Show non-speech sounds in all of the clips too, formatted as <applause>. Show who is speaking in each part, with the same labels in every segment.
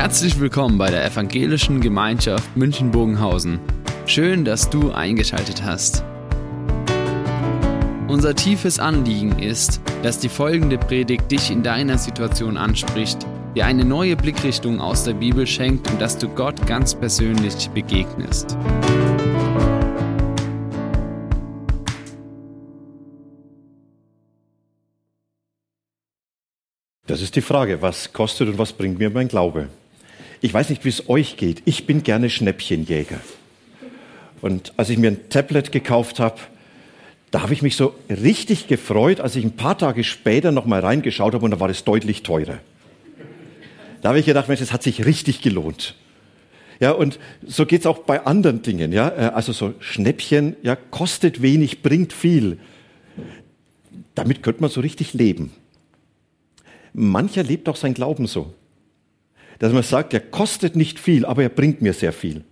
Speaker 1: Herzlich willkommen bei der Evangelischen Gemeinschaft München-Bogenhausen. Schön, dass du eingeschaltet hast. Unser tiefes Anliegen ist, dass die folgende Predigt dich in deiner Situation anspricht, dir eine neue Blickrichtung aus der Bibel schenkt und dass du Gott ganz persönlich begegnest.
Speaker 2: Das ist die Frage, was kostet und was bringt mir mein Glaube? Ich weiß nicht, wie es euch geht. Ich bin gerne Schnäppchenjäger. Und als ich mir ein Tablet gekauft habe, da habe ich mich so richtig gefreut, als ich ein paar Tage später noch mal reingeschaut habe und da war es deutlich teurer. Da habe ich gedacht, Mensch, das hat sich richtig gelohnt. Ja, und so geht es auch bei anderen Dingen. Ja, äh, also so Schnäppchen, ja, kostet wenig, bringt viel. Damit könnte man so richtig leben. Mancher lebt auch sein Glauben so. Dass man sagt, er kostet nicht viel, aber er bringt mir sehr viel.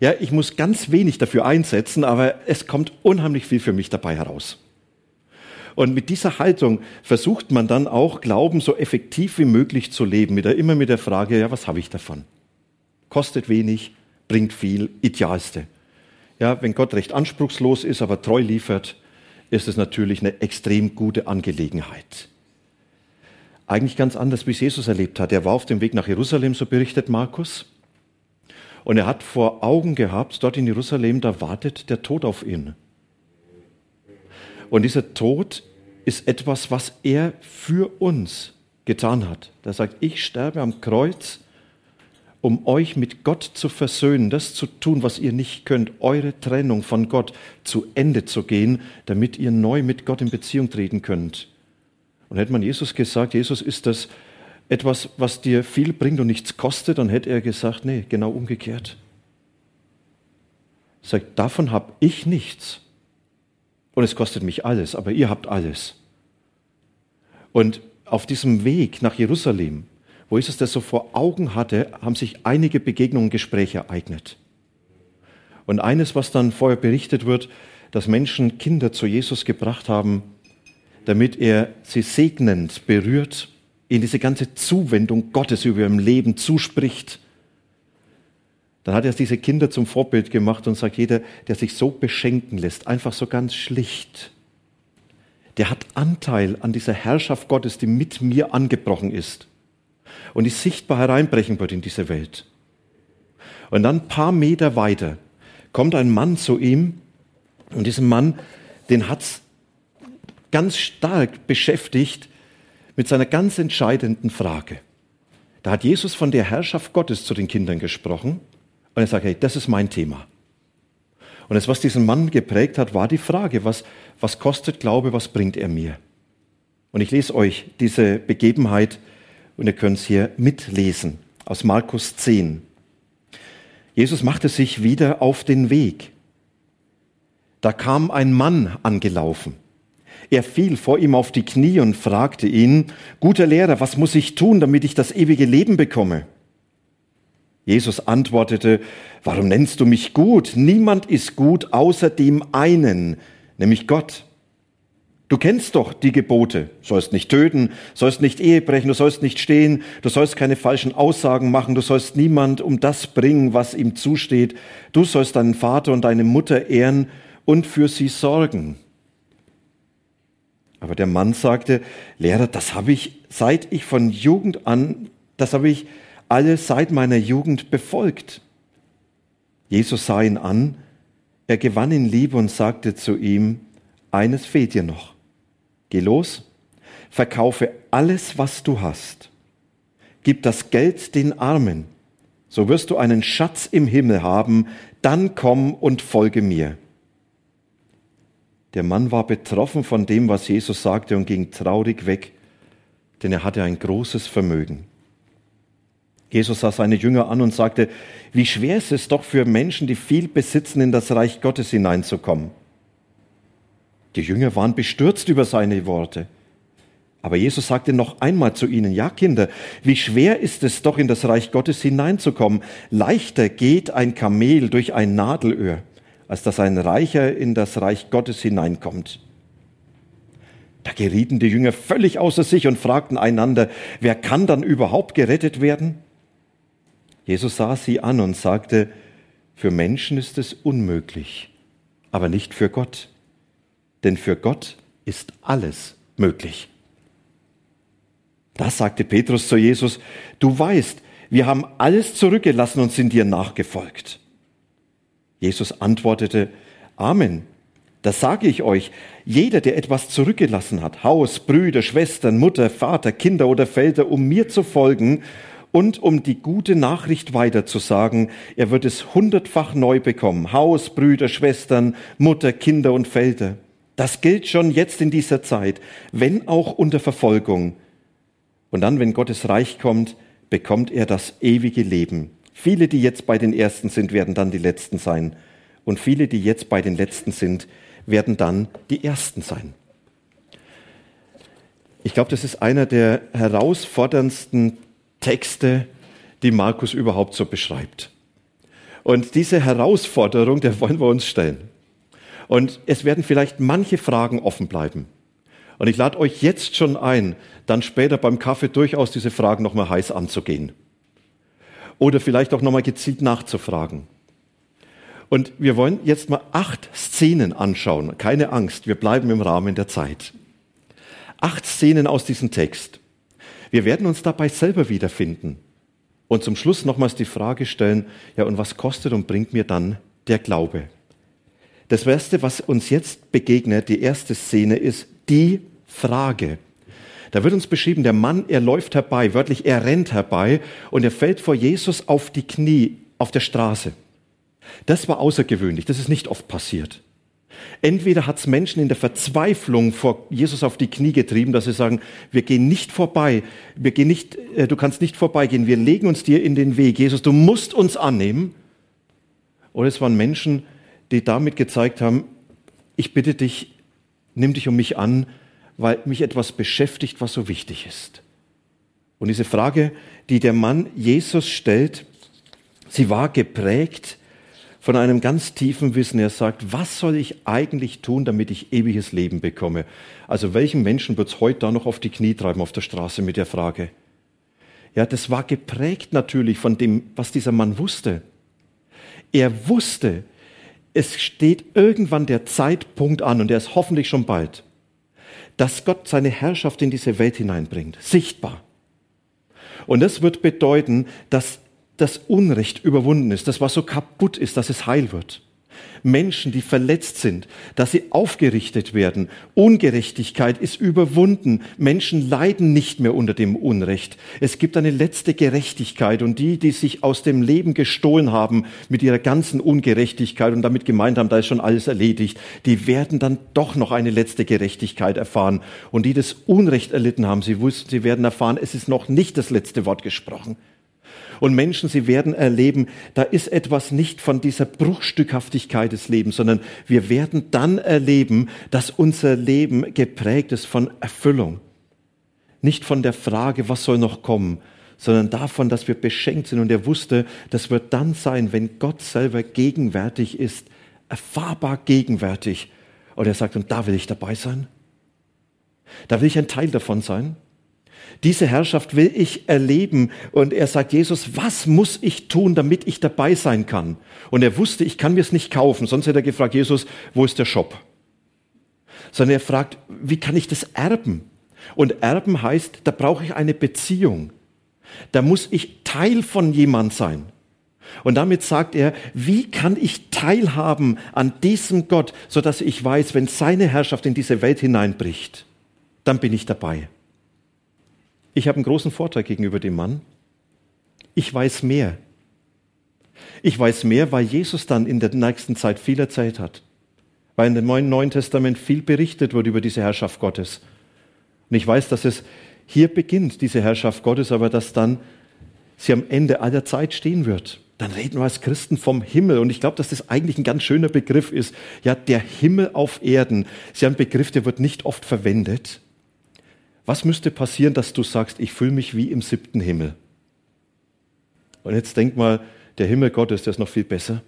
Speaker 2: Ja, ich muss ganz wenig dafür einsetzen, aber es kommt unheimlich viel für mich dabei heraus. Und mit dieser Haltung versucht man dann auch Glauben so effektiv wie möglich zu leben, mit der, immer mit der Frage, ja, was habe ich davon? Kostet wenig, bringt viel, idealste. Ja, wenn Gott recht anspruchslos ist, aber treu liefert, ist es natürlich eine extrem gute Angelegenheit eigentlich ganz anders, wie es Jesus erlebt hat. Er war auf dem Weg nach Jerusalem, so berichtet Markus. Und er hat vor Augen gehabt, dort in Jerusalem, da wartet der Tod auf ihn. Und dieser Tod ist etwas, was er für uns getan hat. Er sagt, ich sterbe am Kreuz, um euch mit Gott zu versöhnen, das zu tun, was ihr nicht könnt, eure Trennung von Gott zu Ende zu gehen, damit ihr neu mit Gott in Beziehung treten könnt. Und hätte man Jesus gesagt, Jesus ist das etwas, was dir viel bringt und nichts kostet, dann hätte er gesagt, nee, genau umgekehrt. Er sagt, davon habe ich nichts. Und es kostet mich alles, aber ihr habt alles. Und auf diesem Weg nach Jerusalem, wo Jesus das so vor Augen hatte, haben sich einige Begegnungen, Gespräche ereignet. Und eines, was dann vorher berichtet wird, dass Menschen Kinder zu Jesus gebracht haben, damit er sie segnend berührt, in diese ganze Zuwendung Gottes über ihrem Leben zuspricht. Dann hat er diese Kinder zum Vorbild gemacht und sagt, jeder, der sich so beschenken lässt, einfach so ganz schlicht, der hat Anteil an dieser Herrschaft Gottes, die mit mir angebrochen ist und die sichtbar hereinbrechen wird in diese Welt. Und dann ein paar Meter weiter kommt ein Mann zu ihm und diesem Mann, den hat's ganz stark beschäftigt mit seiner ganz entscheidenden Frage. Da hat Jesus von der Herrschaft Gottes zu den Kindern gesprochen und er sagt, hey, das ist mein Thema. Und das, was diesen Mann geprägt hat, war die Frage, was, was kostet Glaube, was bringt er mir? Und ich lese euch diese Begebenheit und ihr könnt es hier mitlesen aus Markus 10. Jesus machte sich wieder auf den Weg. Da kam ein Mann angelaufen er fiel vor ihm auf die Knie und fragte ihn, guter Lehrer, was muss ich tun, damit ich das ewige Leben bekomme? Jesus antwortete, warum nennst du mich gut? Niemand ist gut außer dem einen, nämlich Gott. Du kennst doch die Gebote. Du sollst nicht töten, sollst nicht Ehe brechen, du sollst nicht stehen, du sollst keine falschen Aussagen machen, du sollst niemand um das bringen, was ihm zusteht. Du sollst deinen Vater und deine Mutter ehren und für sie sorgen. Aber der Mann sagte, Lehrer, das habe ich seit ich von Jugend an, das habe ich alles seit meiner Jugend befolgt. Jesus sah ihn an, er gewann ihn Liebe und sagte zu ihm, eines fehlt dir noch. Geh los, verkaufe alles, was du hast. Gib das Geld den Armen, so wirst du einen Schatz im Himmel haben, dann komm und folge mir. Der Mann war betroffen von dem, was Jesus sagte und ging traurig weg, denn er hatte ein großes Vermögen. Jesus sah seine Jünger an und sagte, wie schwer ist es doch für Menschen, die viel besitzen, in das Reich Gottes hineinzukommen. Die Jünger waren bestürzt über seine Worte. Aber Jesus sagte noch einmal zu ihnen, ja Kinder, wie schwer ist es doch in das Reich Gottes hineinzukommen. Leichter geht ein Kamel durch ein Nadelöhr als dass ein Reicher in das Reich Gottes hineinkommt. Da gerieten die Jünger völlig außer sich und fragten einander, wer kann dann überhaupt gerettet werden? Jesus sah sie an und sagte, für Menschen ist es unmöglich, aber nicht für Gott. Denn für Gott ist alles möglich. Das sagte Petrus zu Jesus, du weißt, wir haben alles zurückgelassen und sind dir nachgefolgt. Jesus antwortete, Amen, das sage ich euch, jeder, der etwas zurückgelassen hat, Haus, Brüder, Schwestern, Mutter, Vater, Kinder oder Felder, um mir zu folgen und um die gute Nachricht weiterzusagen, er wird es hundertfach neu bekommen. Haus, Brüder, Schwestern, Mutter, Kinder und Felder. Das gilt schon jetzt in dieser Zeit, wenn auch unter Verfolgung. Und dann, wenn Gottes Reich kommt, bekommt er das ewige Leben. Viele, die jetzt bei den Ersten sind, werden dann die Letzten sein. Und viele, die jetzt bei den Letzten sind, werden dann die Ersten sein. Ich glaube, das ist einer der herausforderndsten Texte, die Markus überhaupt so beschreibt. Und diese Herausforderung, der wollen wir uns stellen. Und es werden vielleicht manche Fragen offen bleiben. Und ich lade euch jetzt schon ein, dann später beim Kaffee durchaus diese Fragen nochmal heiß anzugehen. Oder vielleicht auch nochmal gezielt nachzufragen. Und wir wollen jetzt mal acht Szenen anschauen. Keine Angst, wir bleiben im Rahmen der Zeit. Acht Szenen aus diesem Text. Wir werden uns dabei selber wiederfinden. Und zum Schluss nochmals die Frage stellen, ja, und was kostet und bringt mir dann der Glaube? Das Erste, was uns jetzt begegnet, die erste Szene, ist die Frage. Da wird uns beschrieben, der Mann, er läuft herbei, wörtlich, er rennt herbei und er fällt vor Jesus auf die Knie auf der Straße. Das war außergewöhnlich, das ist nicht oft passiert. Entweder hat es Menschen in der Verzweiflung vor Jesus auf die Knie getrieben, dass sie sagen, wir gehen nicht vorbei, wir gehen nicht, äh, du kannst nicht vorbeigehen, wir legen uns dir in den Weg. Jesus, du musst uns annehmen. Oder es waren Menschen, die damit gezeigt haben, ich bitte dich, nimm dich um mich an, weil mich etwas beschäftigt, was so wichtig ist. Und diese Frage, die der Mann Jesus stellt, sie war geprägt von einem ganz tiefen Wissen. Er sagt, was soll ich eigentlich tun, damit ich ewiges Leben bekomme? Also welchen Menschen wird es heute da noch auf die Knie treiben auf der Straße mit der Frage? Ja, das war geprägt natürlich von dem, was dieser Mann wusste. Er wusste, es steht irgendwann der Zeitpunkt an, und er ist hoffentlich schon bald, dass Gott seine Herrschaft in diese Welt hineinbringt, sichtbar. Und das wird bedeuten, dass das Unrecht überwunden ist, das was so kaputt ist, dass es heil wird. Menschen, die verletzt sind, dass sie aufgerichtet werden. Ungerechtigkeit ist überwunden. Menschen leiden nicht mehr unter dem Unrecht. Es gibt eine letzte Gerechtigkeit und die, die sich aus dem Leben gestohlen haben mit ihrer ganzen Ungerechtigkeit und damit gemeint haben, da ist schon alles erledigt, die werden dann doch noch eine letzte Gerechtigkeit erfahren. Und die das Unrecht erlitten haben, sie wussten, sie werden erfahren, es ist noch nicht das letzte Wort gesprochen. Und Menschen, sie werden erleben, da ist etwas nicht von dieser Bruchstückhaftigkeit des Lebens, sondern wir werden dann erleben, dass unser Leben geprägt ist von Erfüllung. Nicht von der Frage, was soll noch kommen, sondern davon, dass wir beschenkt sind. Und er wusste, das wird dann sein, wenn Gott selber gegenwärtig ist, erfahrbar gegenwärtig. Und er sagt, und da will ich dabei sein. Da will ich ein Teil davon sein. Diese Herrschaft will ich erleben. Und er sagt, Jesus, was muss ich tun, damit ich dabei sein kann? Und er wusste, ich kann mir es nicht kaufen. Sonst hätte er gefragt, Jesus, wo ist der Shop? Sondern er fragt, wie kann ich das erben? Und erben heißt, da brauche ich eine Beziehung. Da muss ich Teil von jemand sein. Und damit sagt er, wie kann ich teilhaben an diesem Gott, so dass ich weiß, wenn seine Herrschaft in diese Welt hineinbricht, dann bin ich dabei. Ich habe einen großen Vorteil gegenüber dem Mann. Ich weiß mehr. Ich weiß mehr, weil Jesus dann in der nächsten Zeit viel erzählt hat. Weil in dem Neuen Testament viel berichtet wird über diese Herrschaft Gottes. Und ich weiß, dass es hier beginnt, diese Herrschaft Gottes, aber dass dann sie am Ende aller Zeit stehen wird. Dann reden wir als Christen vom Himmel. Und ich glaube, dass das eigentlich ein ganz schöner Begriff ist. Ja, der Himmel auf Erden. Ist ja ein Begriff, der wird nicht oft verwendet. Was müsste passieren, dass du sagst, ich fühle mich wie im siebten Himmel? Und jetzt denk mal, der Himmel Gottes, der ist noch viel besser.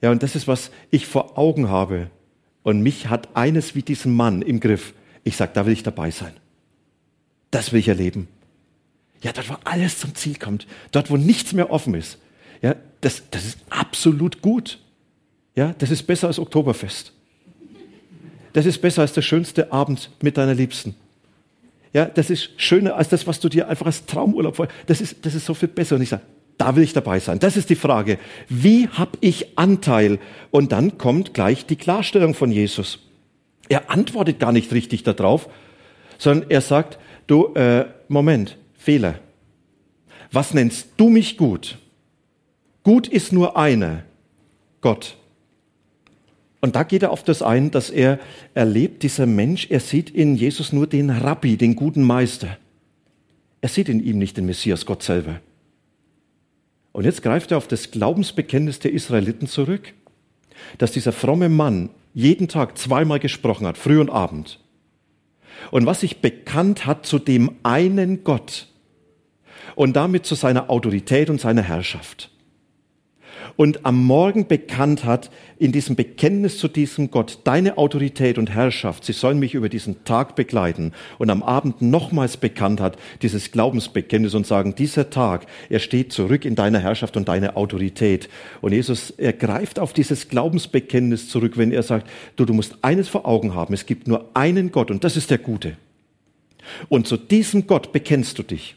Speaker 2: Ja, und das ist, was ich vor Augen habe. Und mich hat eines wie diesen Mann im Griff. Ich sage, da will ich dabei sein. Das will ich erleben. Ja, dort, wo alles zum Ziel kommt, dort, wo nichts mehr offen ist. Ja, das, das ist absolut gut. Ja, das ist besser als Oktoberfest. Das ist besser als der schönste Abend mit deiner Liebsten. Ja, das ist schöner als das, was du dir einfach als Traumurlaub vorstellst. Das ist, das ist so viel besser. Und ich sage, da will ich dabei sein. Das ist die Frage. Wie habe ich Anteil? Und dann kommt gleich die Klarstellung von Jesus. Er antwortet gar nicht richtig darauf, sondern er sagt, du, äh, Moment, Fehler. Was nennst du mich gut? Gut ist nur eine, Gott. Und da geht er auf das ein, dass er erlebt, dieser Mensch, er sieht in Jesus nur den Rabbi, den guten Meister. Er sieht in ihm nicht den Messias, Gott selber. Und jetzt greift er auf das Glaubensbekenntnis der Israeliten zurück, dass dieser fromme Mann jeden Tag zweimal gesprochen hat, früh und abend. Und was sich bekannt hat zu dem einen Gott und damit zu seiner Autorität und seiner Herrschaft und am Morgen bekannt hat, in diesem Bekenntnis zu diesem Gott, deine Autorität und Herrschaft, sie sollen mich über diesen Tag begleiten und am Abend nochmals bekannt hat, dieses Glaubensbekenntnis und sagen, dieser Tag, er steht zurück in deiner Herrschaft und deiner Autorität. Und Jesus, er greift auf dieses Glaubensbekenntnis zurück, wenn er sagt, du, du musst eines vor Augen haben, es gibt nur einen Gott und das ist der Gute. Und zu diesem Gott bekennst du dich.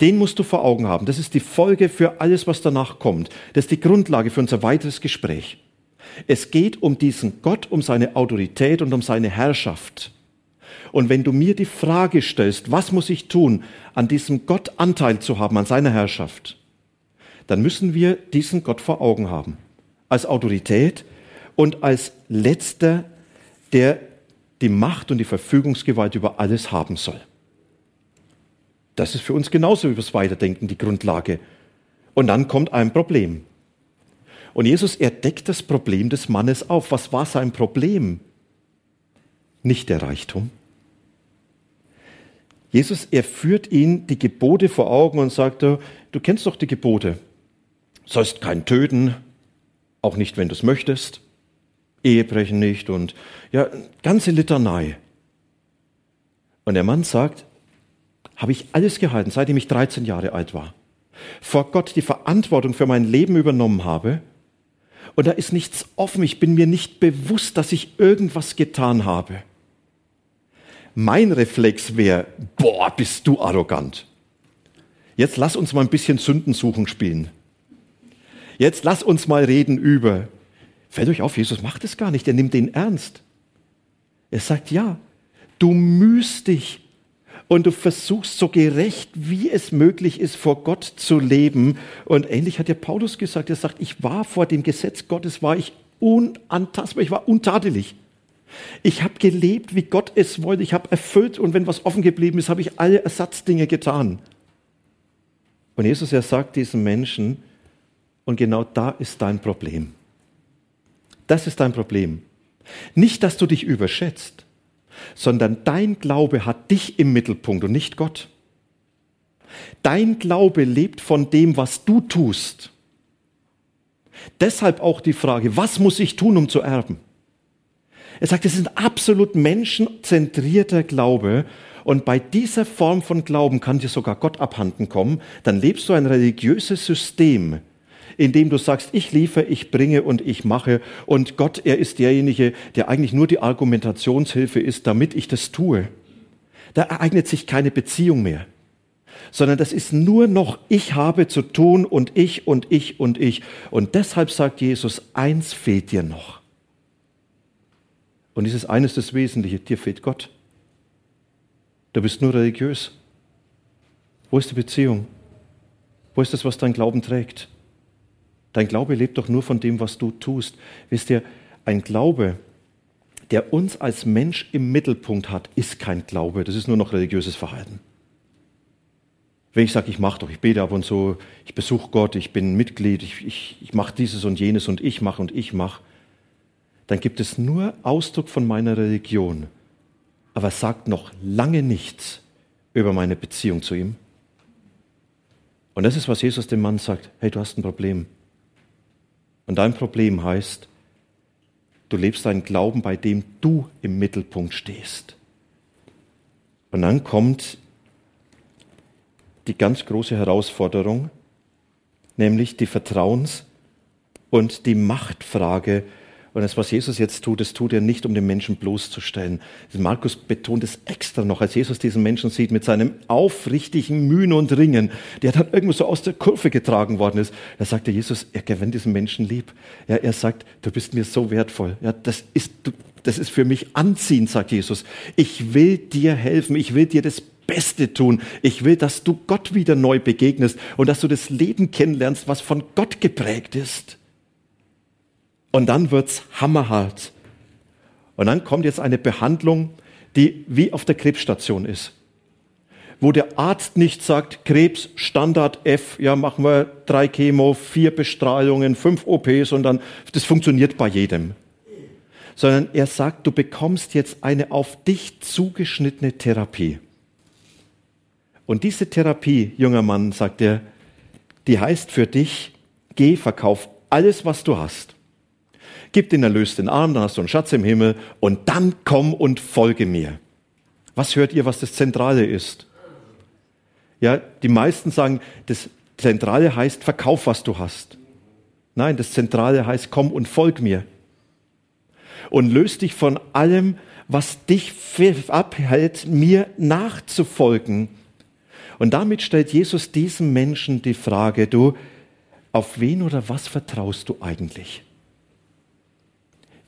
Speaker 2: Den musst du vor Augen haben. Das ist die Folge für alles, was danach kommt. Das ist die Grundlage für unser weiteres Gespräch. Es geht um diesen Gott, um seine Autorität und um seine Herrschaft. Und wenn du mir die Frage stellst, was muss ich tun, an diesem Gott Anteil zu haben, an seiner Herrschaft, dann müssen wir diesen Gott vor Augen haben. Als Autorität und als letzter, der die Macht und die Verfügungsgewalt über alles haben soll. Das ist für uns genauso wie das Weiterdenken die Grundlage. Und dann kommt ein Problem. Und Jesus, er deckt das Problem des Mannes auf. Was war sein Problem? Nicht der Reichtum. Jesus, er führt ihn die Gebote vor Augen und sagt, du kennst doch die Gebote. Sollst kein töten, auch nicht, wenn du es möchtest. Ehebrechen nicht und ja, ganze Litanei. Und der Mann sagt, habe ich alles gehalten, seitdem ich 13 Jahre alt war. Vor Gott die Verantwortung für mein Leben übernommen habe. Und da ist nichts offen. Ich bin mir nicht bewusst, dass ich irgendwas getan habe. Mein Reflex wäre, boah, bist du arrogant. Jetzt lass uns mal ein bisschen Sündensuchen spielen. Jetzt lass uns mal reden über. Fällt euch auf, Jesus macht es gar nicht, er nimmt den ernst. Er sagt, ja, du mühst dich und du versuchst so gerecht, wie es möglich ist, vor Gott zu leben. Und ähnlich hat ja Paulus gesagt, er sagt, ich war vor dem Gesetz Gottes, war ich unantastbar, ich war untadelig. Ich habe gelebt, wie Gott es wollte, ich habe erfüllt und wenn was offen geblieben ist, habe ich alle Ersatzdinge getan. Und Jesus, er sagt diesen Menschen, und genau da ist dein Problem. Das ist dein Problem. Nicht, dass du dich überschätzt, sondern dein Glaube hat dich im Mittelpunkt und nicht Gott. Dein Glaube lebt von dem, was du tust. Deshalb auch die Frage, was muss ich tun, um zu erben? Er sagt, es ist ein absolut menschenzentrierter Glaube und bei dieser Form von Glauben kann dir sogar Gott abhanden kommen. Dann lebst du ein religiöses System, indem du sagst, ich liefere, ich bringe und ich mache und Gott, er ist derjenige, der eigentlich nur die Argumentationshilfe ist, damit ich das tue. Da ereignet sich keine Beziehung mehr, sondern das ist nur noch, ich habe zu tun und ich und ich und ich. Und deshalb sagt Jesus, eins fehlt dir noch. Und dieses eines das Wesentliche, dir fehlt Gott. Du bist nur religiös. Wo ist die Beziehung? Wo ist das, was dein Glauben trägt? Dein Glaube lebt doch nur von dem, was du tust. Wisst ihr, ein Glaube, der uns als Mensch im Mittelpunkt hat, ist kein Glaube. Das ist nur noch religiöses Verhalten. Wenn ich sage, ich mache doch, ich bete ab und so, ich besuche Gott, ich bin Mitglied, ich, ich, ich mache dieses und jenes und ich mache und ich mache, dann gibt es nur Ausdruck von meiner Religion, aber sagt noch lange nichts über meine Beziehung zu ihm. Und das ist, was Jesus dem Mann sagt, hey, du hast ein Problem. Und dein Problem heißt, du lebst einen Glauben, bei dem du im Mittelpunkt stehst. Und dann kommt die ganz große Herausforderung, nämlich die Vertrauens- und die Machtfrage und das, was Jesus jetzt tut, das tut er nicht, um den Menschen bloßzustellen. Markus betont es extra noch, als Jesus diesen Menschen sieht mit seinem aufrichtigen Mühen und Ringen, der dann irgendwo so aus der Kurve getragen worden ist. Da sagt er Jesus, er gewinnt diesen Menschen lieb. Ja, er sagt, du bist mir so wertvoll. Ja, das ist, das ist für mich anziehend, sagt Jesus. Ich will dir helfen. Ich will dir das Beste tun. Ich will, dass du Gott wieder neu begegnest und dass du das Leben kennenlernst, was von Gott geprägt ist. Und dann wird's hammerhart. Und dann kommt jetzt eine Behandlung, die wie auf der Krebsstation ist. Wo der Arzt nicht sagt, Krebs, Standard F, ja, machen wir drei Chemo, vier Bestrahlungen, fünf OPs und dann, das funktioniert bei jedem. Sondern er sagt, du bekommst jetzt eine auf dich zugeschnittene Therapie. Und diese Therapie, junger Mann, sagt er, die heißt für dich, geh, verkauf alles, was du hast gib den Erlös den Arm, dann hast du einen Schatz im Himmel und dann komm und folge mir. Was hört ihr, was das Zentrale ist? Ja, die meisten sagen, das Zentrale heißt, verkauf, was du hast. Nein, das Zentrale heißt, komm und folg mir. Und löst dich von allem, was dich abhält, mir nachzufolgen. Und damit stellt Jesus diesem Menschen die Frage, du, auf wen oder was vertraust du eigentlich?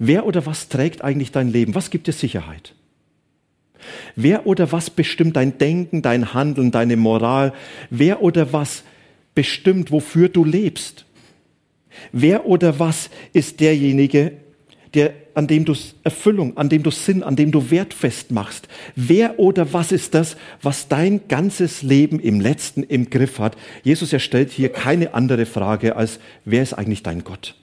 Speaker 2: Wer oder was trägt eigentlich dein Leben? Was gibt dir Sicherheit? Wer oder was bestimmt dein Denken, dein Handeln, deine Moral? Wer oder was bestimmt, wofür du lebst? Wer oder was ist derjenige, der, an dem du Erfüllung, an dem du Sinn, an dem du Wert festmachst? Wer oder was ist das, was dein ganzes Leben im letzten im Griff hat? Jesus erstellt hier keine andere Frage als, wer ist eigentlich dein Gott?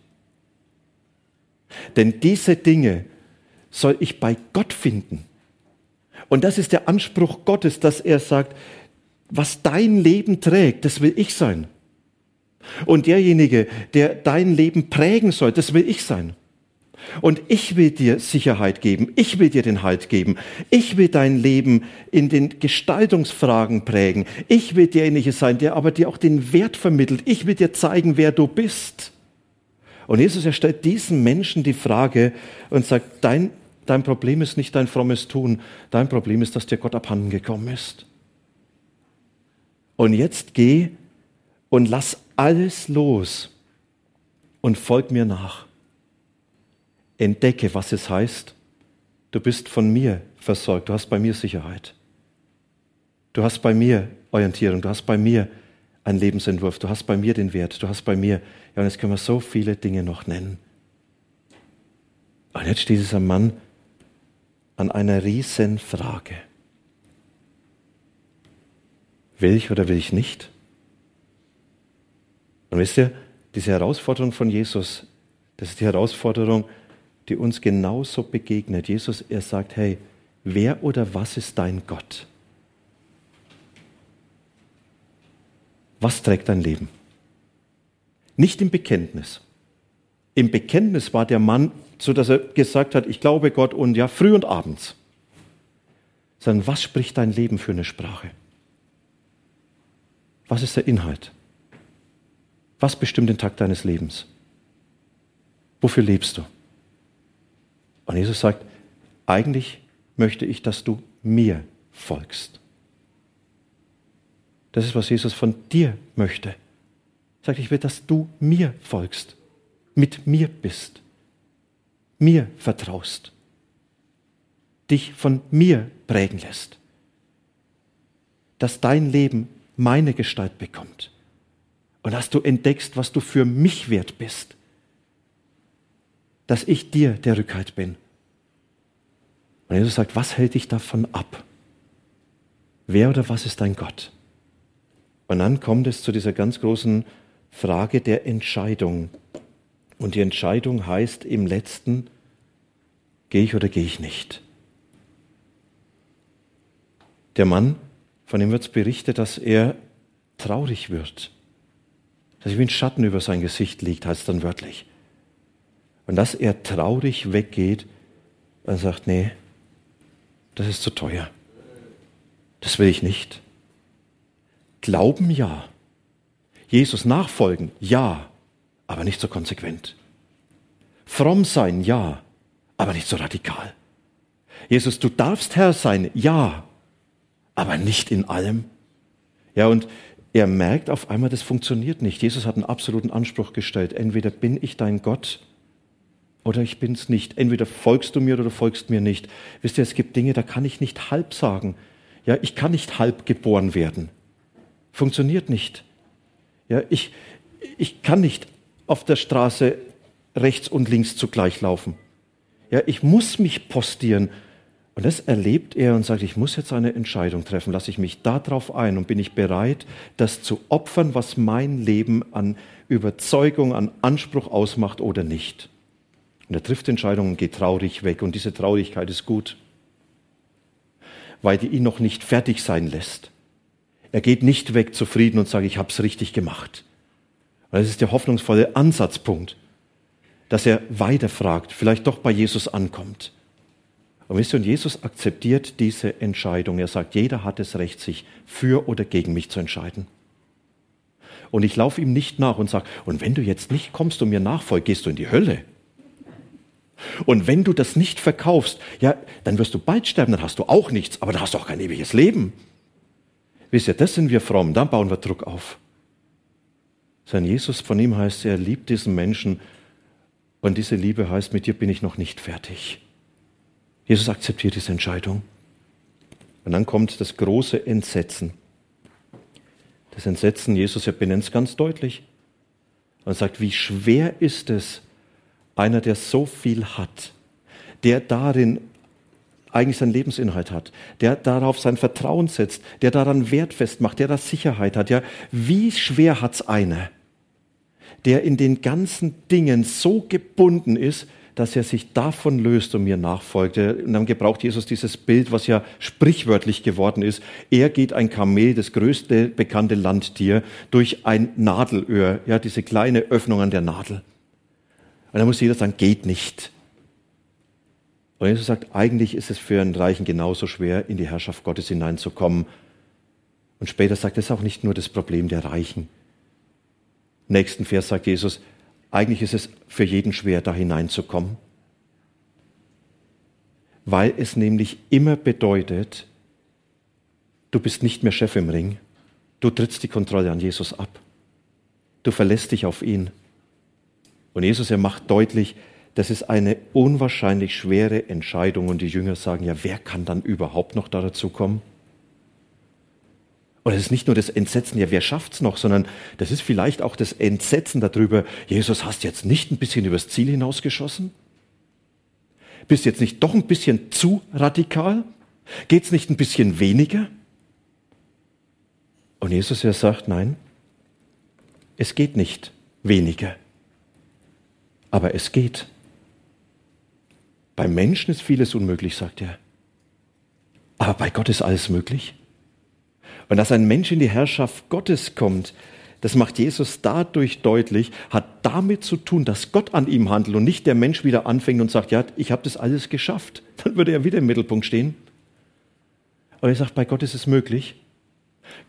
Speaker 2: Denn diese Dinge soll ich bei Gott finden. Und das ist der Anspruch Gottes, dass er sagt, was dein Leben trägt, das will ich sein. Und derjenige, der dein Leben prägen soll, das will ich sein. Und ich will dir Sicherheit geben, ich will dir den Halt geben, ich will dein Leben in den Gestaltungsfragen prägen, ich will derjenige sein, der aber dir auch den Wert vermittelt, ich will dir zeigen, wer du bist. Und Jesus, er stellt diesen Menschen die Frage und sagt, dein, dein Problem ist nicht dein frommes Tun, dein Problem ist, dass dir Gott abhanden gekommen ist. Und jetzt geh und lass alles los und folg mir nach. Entdecke, was es heißt, du bist von mir versorgt, du hast bei mir Sicherheit. Du hast bei mir Orientierung, du hast bei mir einen Lebensentwurf, du hast bei mir den Wert, du hast bei mir, ja, und jetzt können wir so viele Dinge noch nennen. Und jetzt steht dieser Mann an einer riesen Frage. Will ich oder will ich nicht? Und wisst ihr, diese Herausforderung von Jesus, das ist die Herausforderung, die uns genauso begegnet. Jesus, er sagt, hey, wer oder was ist dein Gott? Was trägt dein Leben? Nicht im Bekenntnis. Im Bekenntnis war der Mann, so dass er gesagt hat, ich glaube Gott und ja, früh und abends. Sondern was spricht dein Leben für eine Sprache? Was ist der Inhalt? Was bestimmt den Tag deines Lebens? Wofür lebst du? Und Jesus sagt, eigentlich möchte ich, dass du mir folgst. Das ist, was Jesus von dir möchte. Er sagt, ich will, dass du mir folgst, mit mir bist, mir vertraust, dich von mir prägen lässt, dass dein Leben meine Gestalt bekommt und dass du entdeckst, was du für mich wert bist, dass ich dir der Rückhalt bin. Und Jesus sagt, was hält dich davon ab? Wer oder was ist dein Gott? Und dann kommt es zu dieser ganz großen Frage der Entscheidung. Und die Entscheidung heißt im letzten, gehe ich oder gehe ich nicht. Der Mann, von dem wird berichtet, dass er traurig wird. Dass wie ein Schatten über sein Gesicht liegt, heißt dann wörtlich. Und dass er traurig weggeht und sagt, nee, das ist zu teuer. Das will ich nicht. Glauben ja. Jesus nachfolgen ja, aber nicht so konsequent. Fromm sein ja, aber nicht so radikal. Jesus, du darfst Herr sein, ja, aber nicht in allem. Ja, und er merkt auf einmal, das funktioniert nicht. Jesus hat einen absoluten Anspruch gestellt. Entweder bin ich dein Gott oder ich bin's nicht. Entweder folgst du mir oder folgst mir nicht. Wisst ihr, es gibt Dinge, da kann ich nicht halb sagen. Ja, ich kann nicht halb geboren werden. Funktioniert nicht. Ja, ich, ich kann nicht auf der Straße rechts und links zugleich laufen. Ja, ich muss mich postieren und das erlebt er und sagt, ich muss jetzt eine Entscheidung treffen. Lasse ich mich darauf ein und bin ich bereit, das zu opfern, was mein Leben an Überzeugung, an Anspruch ausmacht oder nicht? Und er trifft Entscheidungen und geht traurig weg. Und diese Traurigkeit ist gut, weil die ihn noch nicht fertig sein lässt. Er geht nicht weg zufrieden und sagt, ich habe es richtig gemacht. Und das ist der hoffnungsvolle Ansatzpunkt, dass er weiterfragt, vielleicht doch bei Jesus ankommt. Und wisst ihr, und Jesus akzeptiert diese Entscheidung. Er sagt, jeder hat das Recht, sich für oder gegen mich zu entscheiden. Und ich laufe ihm nicht nach und sage, und wenn du jetzt nicht kommst und mir nachfolgst, gehst du in die Hölle. Und wenn du das nicht verkaufst, ja, dann wirst du bald sterben, dann hast du auch nichts, aber dann hast du auch kein ewiges Leben. Wisst ihr, das sind wir fromm, dann bauen wir Druck auf. Sein Jesus, von ihm heißt, er liebt diesen Menschen und diese Liebe heißt, mit dir bin ich noch nicht fertig. Jesus akzeptiert diese Entscheidung. Und dann kommt das große Entsetzen. Das Entsetzen, Jesus er benennt es ganz deutlich. Und sagt, wie schwer ist es, einer, der so viel hat, der darin eigentlich seinen Lebensinhalt hat, der darauf sein Vertrauen setzt, der daran Wert festmacht, der da Sicherheit hat. Ja, wie schwer hat es einer, der in den ganzen Dingen so gebunden ist, dass er sich davon löst und mir nachfolgt. Und dann gebraucht Jesus dieses Bild, was ja sprichwörtlich geworden ist. Er geht ein Kamel, das größte bekannte Landtier, durch ein Nadelöhr, ja, diese kleine Öffnung an der Nadel. Und dann muss jeder sagen, geht nicht. Und Jesus sagt, eigentlich ist es für einen Reichen genauso schwer, in die Herrschaft Gottes hineinzukommen. Und später sagt es auch nicht nur das Problem der Reichen. Im nächsten Vers sagt Jesus, eigentlich ist es für jeden schwer, da hineinzukommen, weil es nämlich immer bedeutet, du bist nicht mehr Chef im Ring, du trittst die Kontrolle an Jesus ab, du verlässt dich auf ihn. Und Jesus, er macht deutlich, das ist eine unwahrscheinlich schwere Entscheidung und die Jünger sagen, ja, wer kann dann überhaupt noch dazu kommen? Und es ist nicht nur das Entsetzen, ja, wer schafft's noch, sondern das ist vielleicht auch das Entsetzen darüber, Jesus, hast jetzt nicht ein bisschen übers Ziel hinausgeschossen? Bist jetzt nicht doch ein bisschen zu radikal? Geht's nicht ein bisschen weniger? Und Jesus, er sagt, nein, es geht nicht weniger. Aber es geht. Beim Menschen ist vieles unmöglich, sagt er. Aber bei Gott ist alles möglich. Und dass ein Mensch in die Herrschaft Gottes kommt, das macht Jesus dadurch deutlich, hat damit zu tun, dass Gott an ihm handelt und nicht der Mensch wieder anfängt und sagt, ja, ich habe das alles geschafft. <laughs> Dann würde er wieder im Mittelpunkt stehen. Aber er sagt, bei Gott ist es möglich.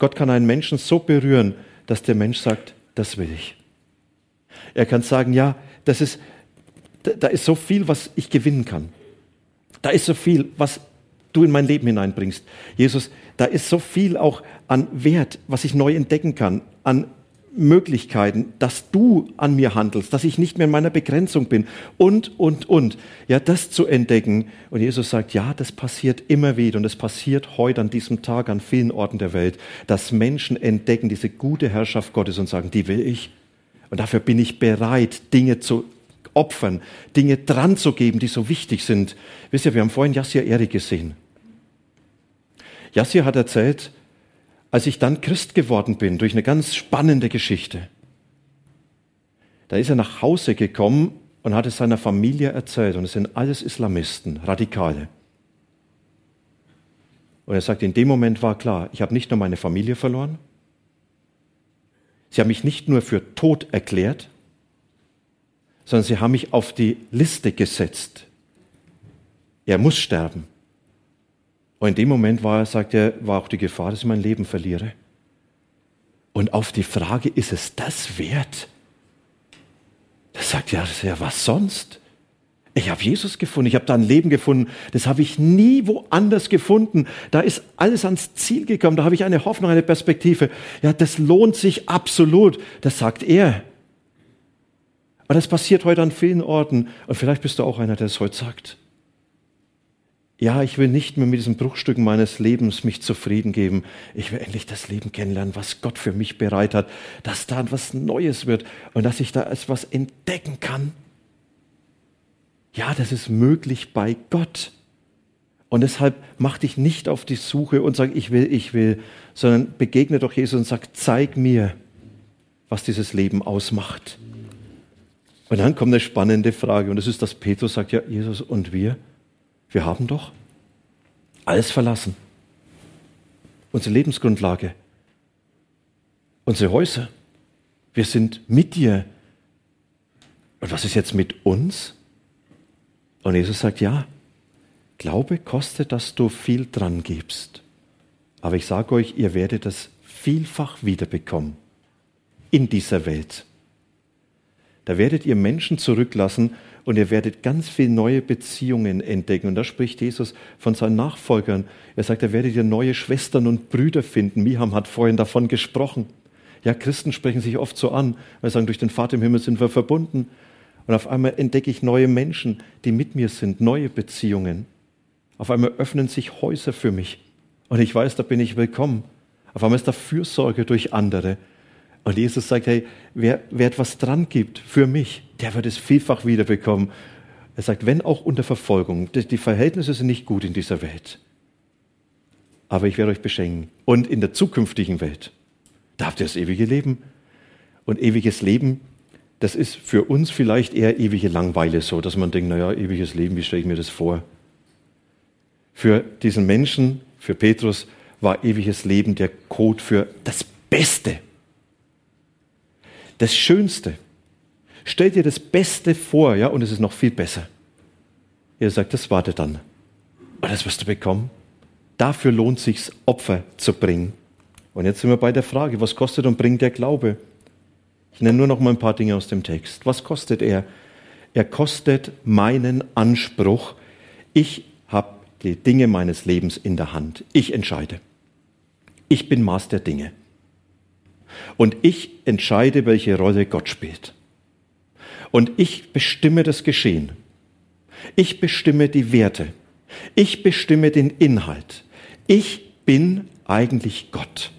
Speaker 2: Gott kann einen Menschen so berühren, dass der Mensch sagt, das will ich. Er kann sagen, ja, das ist, da ist so viel, was ich gewinnen kann. Da ist so viel, was du in mein Leben hineinbringst. Jesus, da ist so viel auch an Wert, was ich neu entdecken kann, an Möglichkeiten, dass du an mir handelst, dass ich nicht mehr in meiner Begrenzung bin und, und, und. Ja, das zu entdecken. Und Jesus sagt, ja, das passiert immer wieder und es passiert heute an diesem Tag an vielen Orten der Welt, dass Menschen entdecken diese gute Herrschaft Gottes und sagen, die will ich. Und dafür bin ich bereit, Dinge zu opfern, Dinge dran zu geben, die so wichtig sind. Wisst ihr, wir haben vorhin Yassir Erik gesehen. Yassir hat erzählt, als ich dann Christ geworden bin, durch eine ganz spannende Geschichte. Da ist er nach Hause gekommen und hat es seiner Familie erzählt. Und es sind alles Islamisten, Radikale. Und er sagt, in dem Moment war klar, ich habe nicht nur meine Familie verloren, sie haben mich nicht nur für tot erklärt, sondern sie haben mich auf die Liste gesetzt. Er muss sterben. Und in dem Moment war, sagt er, war auch die Gefahr, dass ich mein Leben verliere. Und auf die Frage, ist es das wert? Da sagt ja, ja, was sonst? Ich habe Jesus gefunden, ich habe da ein Leben gefunden, das habe ich nie woanders gefunden. Da ist alles ans Ziel gekommen, da habe ich eine Hoffnung, eine Perspektive. Ja, das lohnt sich absolut, das sagt er. Aber das passiert heute an vielen Orten und vielleicht bist du auch einer, der es heute sagt. Ja, ich will nicht mehr mit diesen Bruchstücken meines Lebens mich zufrieden geben. Ich will endlich das Leben kennenlernen, was Gott für mich bereit hat, dass da etwas Neues wird und dass ich da etwas entdecken kann. Ja, das ist möglich bei Gott. Und deshalb mach dich nicht auf die Suche und sag, ich will, ich will, sondern begegne doch Jesus und sag, zeig mir, was dieses Leben ausmacht. Und dann kommt eine spannende Frage und das ist, dass Petrus sagt, ja, Jesus und wir, wir haben doch alles verlassen. Unsere Lebensgrundlage, unsere Häuser. Wir sind mit dir. Und was ist jetzt mit uns? Und Jesus sagt, ja, Glaube kostet, dass du viel dran gibst. Aber ich sage euch, ihr werdet es vielfach wiederbekommen in dieser Welt. Da werdet ihr Menschen zurücklassen und ihr werdet ganz viele neue Beziehungen entdecken. Und da spricht Jesus von seinen Nachfolgern. Er sagt, da werdet ihr neue Schwestern und Brüder finden. Miham hat vorhin davon gesprochen. Ja, Christen sprechen sich oft so an, weil sie sagen, durch den Vater im Himmel sind wir verbunden. Und auf einmal entdecke ich neue Menschen, die mit mir sind, neue Beziehungen. Auf einmal öffnen sich Häuser für mich. Und ich weiß, da bin ich willkommen. Auf einmal ist da Fürsorge durch andere. Und Jesus sagt, hey, wer, wer etwas dran gibt für mich, der wird es vielfach wiederbekommen. Er sagt, wenn auch unter Verfolgung, die Verhältnisse sind nicht gut in dieser Welt. Aber ich werde euch beschenken. Und in der zukünftigen Welt, da habt ihr das ewige Leben. Und ewiges Leben, das ist für uns vielleicht eher ewige Langweile so, dass man denkt, naja, ewiges Leben, wie stelle ich mir das vor? Für diesen Menschen, für Petrus, war ewiges Leben der Code für das Beste, das Schönste. Stell dir das Beste vor, ja, und es ist noch viel besser. Er sagt, das warte dann. Und das wirst du bekommen. Dafür lohnt es sich, Opfer zu bringen. Und jetzt sind wir bei der Frage, was kostet und bringt der Glaube? Ich nenne nur noch mal ein paar Dinge aus dem Text. Was kostet er? Er kostet meinen Anspruch. Ich habe die Dinge meines Lebens in der Hand. Ich entscheide. Ich bin Maß der Dinge. Und ich entscheide, welche Rolle Gott spielt. Und ich bestimme das Geschehen. Ich bestimme die Werte. Ich bestimme den Inhalt. Ich bin eigentlich Gott.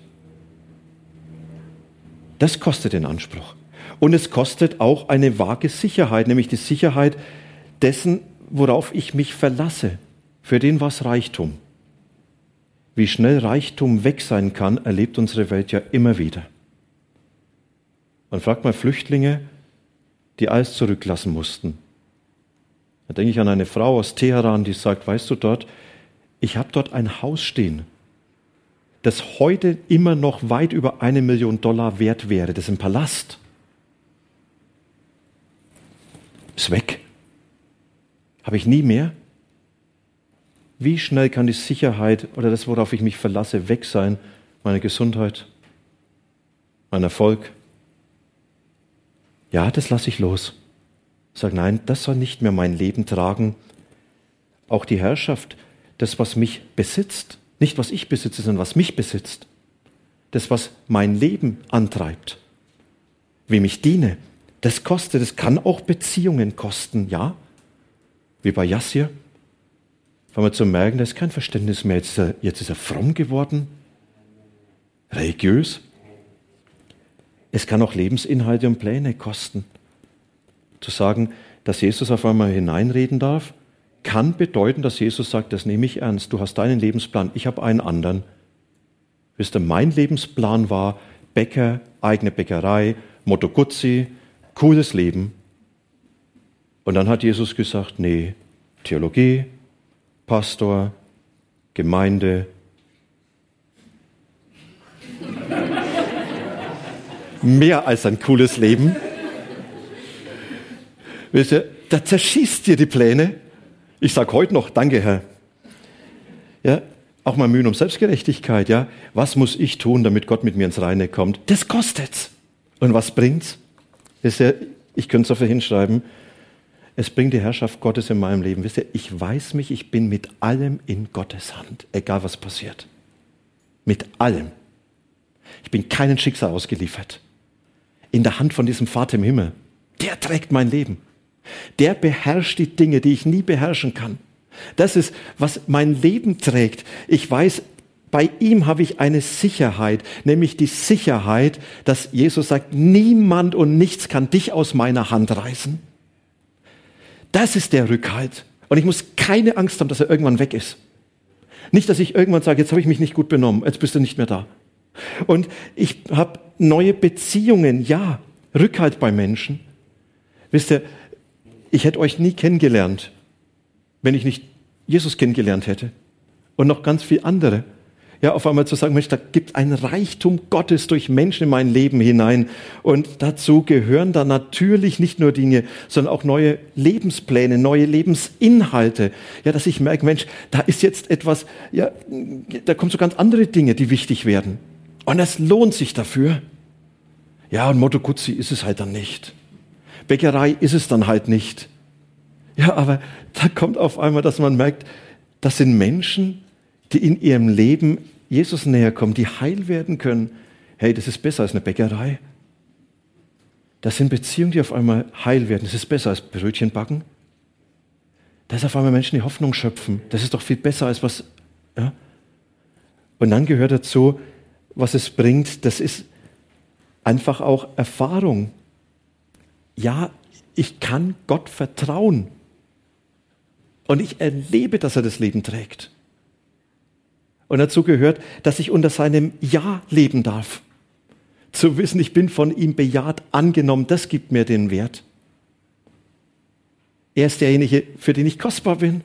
Speaker 2: Das kostet den Anspruch. Und es kostet auch eine vage Sicherheit, nämlich die Sicherheit dessen, worauf ich mich verlasse. Für den was Reichtum. Wie schnell Reichtum weg sein kann, erlebt unsere Welt ja immer wieder. Man fragt mal Flüchtlinge, die alles zurücklassen mussten. Da denke ich an eine Frau aus Teheran, die sagt, weißt du dort, ich habe dort ein Haus stehen, das heute immer noch weit über eine Million Dollar wert wäre. Das ist ein Palast. Ist weg. Habe ich nie mehr. Wie schnell kann die Sicherheit oder das, worauf ich mich verlasse, weg sein? Meine Gesundheit, mein Erfolg, ja, das lasse ich los. Sag nein, das soll nicht mehr mein Leben tragen. Auch die Herrschaft, das, was mich besitzt, nicht was ich besitze, sondern was mich besitzt. Das, was mein Leben antreibt, wem ich diene, das kostet, das kann auch Beziehungen kosten, ja. Wie bei Yassir. Fangen wir zu merken, da ist kein Verständnis mehr. Jetzt ist er, jetzt ist er fromm geworden, religiös. Es kann auch Lebensinhalte und Pläne kosten. Zu sagen, dass Jesus auf einmal hineinreden darf, kann bedeuten, dass Jesus sagt, das nehme ich ernst. Du hast deinen Lebensplan, ich habe einen anderen. Wisst ihr, mein Lebensplan war Bäcker, eigene Bäckerei, Moto Guzzi, cooles Leben. Und dann hat Jesus gesagt, nee, Theologie, Pastor, Gemeinde, mehr als ein cooles Leben. Wisst ihr, da zerschießt dir die Pläne. Ich sage heute noch, danke Herr. Ja, Auch mal Mühen um Selbstgerechtigkeit, ja. Was muss ich tun, damit Gott mit mir ins Reine kommt? Das kostet's. Und was bringt's? Wisst ihr, ich könnte es auf hinschreiben. Es bringt die Herrschaft Gottes in meinem Leben. Wisst ihr, ich weiß mich, ich bin mit allem in Gottes Hand, egal was passiert. Mit allem. Ich bin keinem Schicksal ausgeliefert. In der Hand von diesem Vater im Himmel. Der trägt mein Leben. Der beherrscht die Dinge, die ich nie beherrschen kann. Das ist, was mein Leben trägt. Ich weiß, bei ihm habe ich eine Sicherheit, nämlich die Sicherheit, dass Jesus sagt, niemand und nichts kann dich aus meiner Hand reißen. Das ist der Rückhalt. Und ich muss keine Angst haben, dass er irgendwann weg ist. Nicht, dass ich irgendwann sage, jetzt habe ich mich nicht gut benommen, jetzt bist du nicht mehr da. Und ich habe neue Beziehungen, ja, Rückhalt bei Menschen. Wisst ihr, ich hätte euch nie kennengelernt, wenn ich nicht Jesus kennengelernt hätte. Und noch ganz viel andere. Ja, auf einmal zu sagen, Mensch, da gibt ein Reichtum Gottes durch Menschen in mein Leben hinein. Und dazu gehören dann natürlich nicht nur Dinge, sondern auch neue Lebenspläne, neue Lebensinhalte. Ja, dass ich merke, Mensch, da ist jetzt etwas, ja, da kommen so ganz andere Dinge, die wichtig werden. Und es lohnt sich dafür. Ja, und Motto Guzzi ist es halt dann nicht. Bäckerei ist es dann halt nicht. Ja, aber da kommt auf einmal, dass man merkt, das sind Menschen, die in ihrem Leben Jesus näher kommen, die heil werden können. Hey, das ist besser als eine Bäckerei. Das sind Beziehungen, die auf einmal heil werden. Das ist besser als Brötchen backen. Das ist auf einmal Menschen, die Hoffnung schöpfen. Das ist doch viel besser als was. Ja? Und dann gehört dazu, was es bringt, das ist einfach auch Erfahrung. Ja, ich kann Gott vertrauen. Und ich erlebe, dass er das Leben trägt. Und dazu gehört, dass ich unter seinem Ja leben darf. Zu wissen, ich bin von ihm bejaht, angenommen, das gibt mir den Wert. Er ist derjenige, für den ich kostbar bin.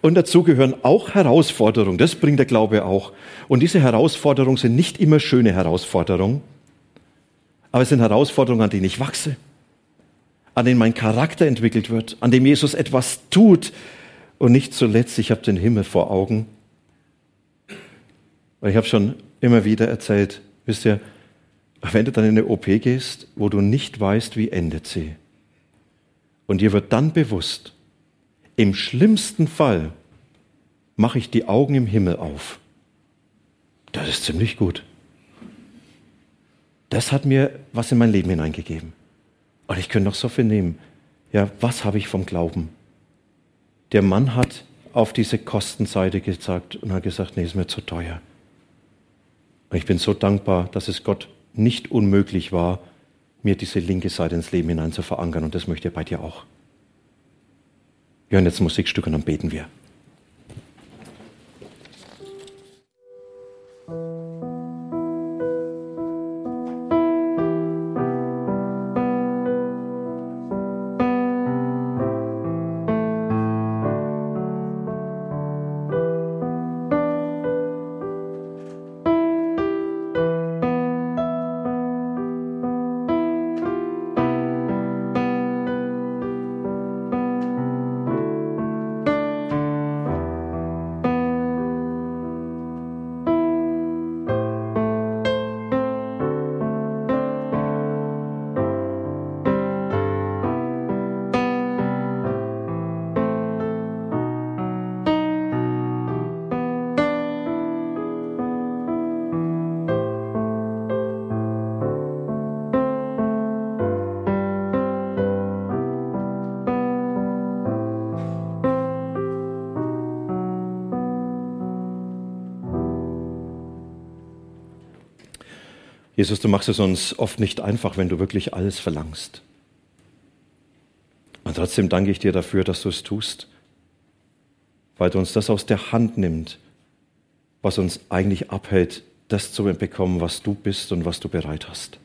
Speaker 2: Und dazu gehören auch Herausforderungen. Das bringt der Glaube auch. Und diese Herausforderungen sind nicht immer schöne Herausforderungen, aber es sind Herausforderungen, an denen ich wachse, an denen mein Charakter entwickelt wird, an dem Jesus etwas tut. Und nicht zuletzt, ich habe den Himmel vor Augen. Weil ich habe schon immer wieder erzählt, wisst ihr, wenn du dann in eine OP gehst, wo du nicht weißt, wie endet sie, und dir wird dann bewusst, im schlimmsten Fall mache ich die Augen im Himmel auf. Das ist ziemlich gut. Das hat mir was in mein Leben hineingegeben. Und ich könnte noch so viel nehmen. Ja, was habe ich vom Glauben? Der Mann hat auf diese Kostenseite gesagt und hat gesagt, nee, ist mir zu teuer. Und ich bin so dankbar, dass es Gott nicht unmöglich war, mir diese linke Seite ins Leben hinein zu verankern. Und das möchte er bei dir auch. Wir hören jetzt Musikstück und dann beten wir. Jesus, du machst es uns oft nicht einfach, wenn du wirklich alles verlangst. Und trotzdem danke ich dir dafür, dass du es tust, weil du uns das aus der Hand nimmst, was uns eigentlich abhält, das zu bekommen, was du bist und was du bereit hast.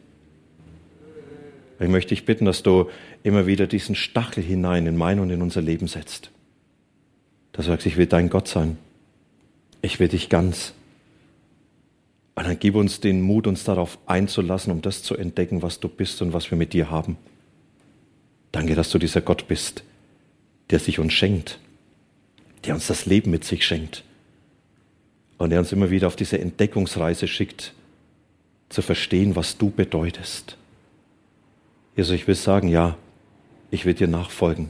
Speaker 2: Ich möchte dich bitten, dass du immer wieder diesen Stachel hinein in mein und in unser Leben setzt. Dass du sagst, ich will dein Gott sein. Ich will dich ganz. Und dann gib uns den Mut, uns darauf einzulassen, um das zu entdecken, was du bist und was wir mit dir haben. Danke, dass du dieser Gott bist, der sich uns schenkt, der uns das Leben mit sich schenkt, Und er uns immer wieder auf diese Entdeckungsreise schickt, zu verstehen, was du bedeutest. Jesus, ich will sagen, ja, ich will dir nachfolgen.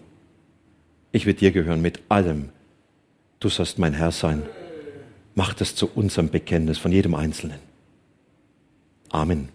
Speaker 2: Ich will dir gehören mit allem. Du sollst mein Herr sein. Mach das zu unserem Bekenntnis von jedem Einzelnen. Amen.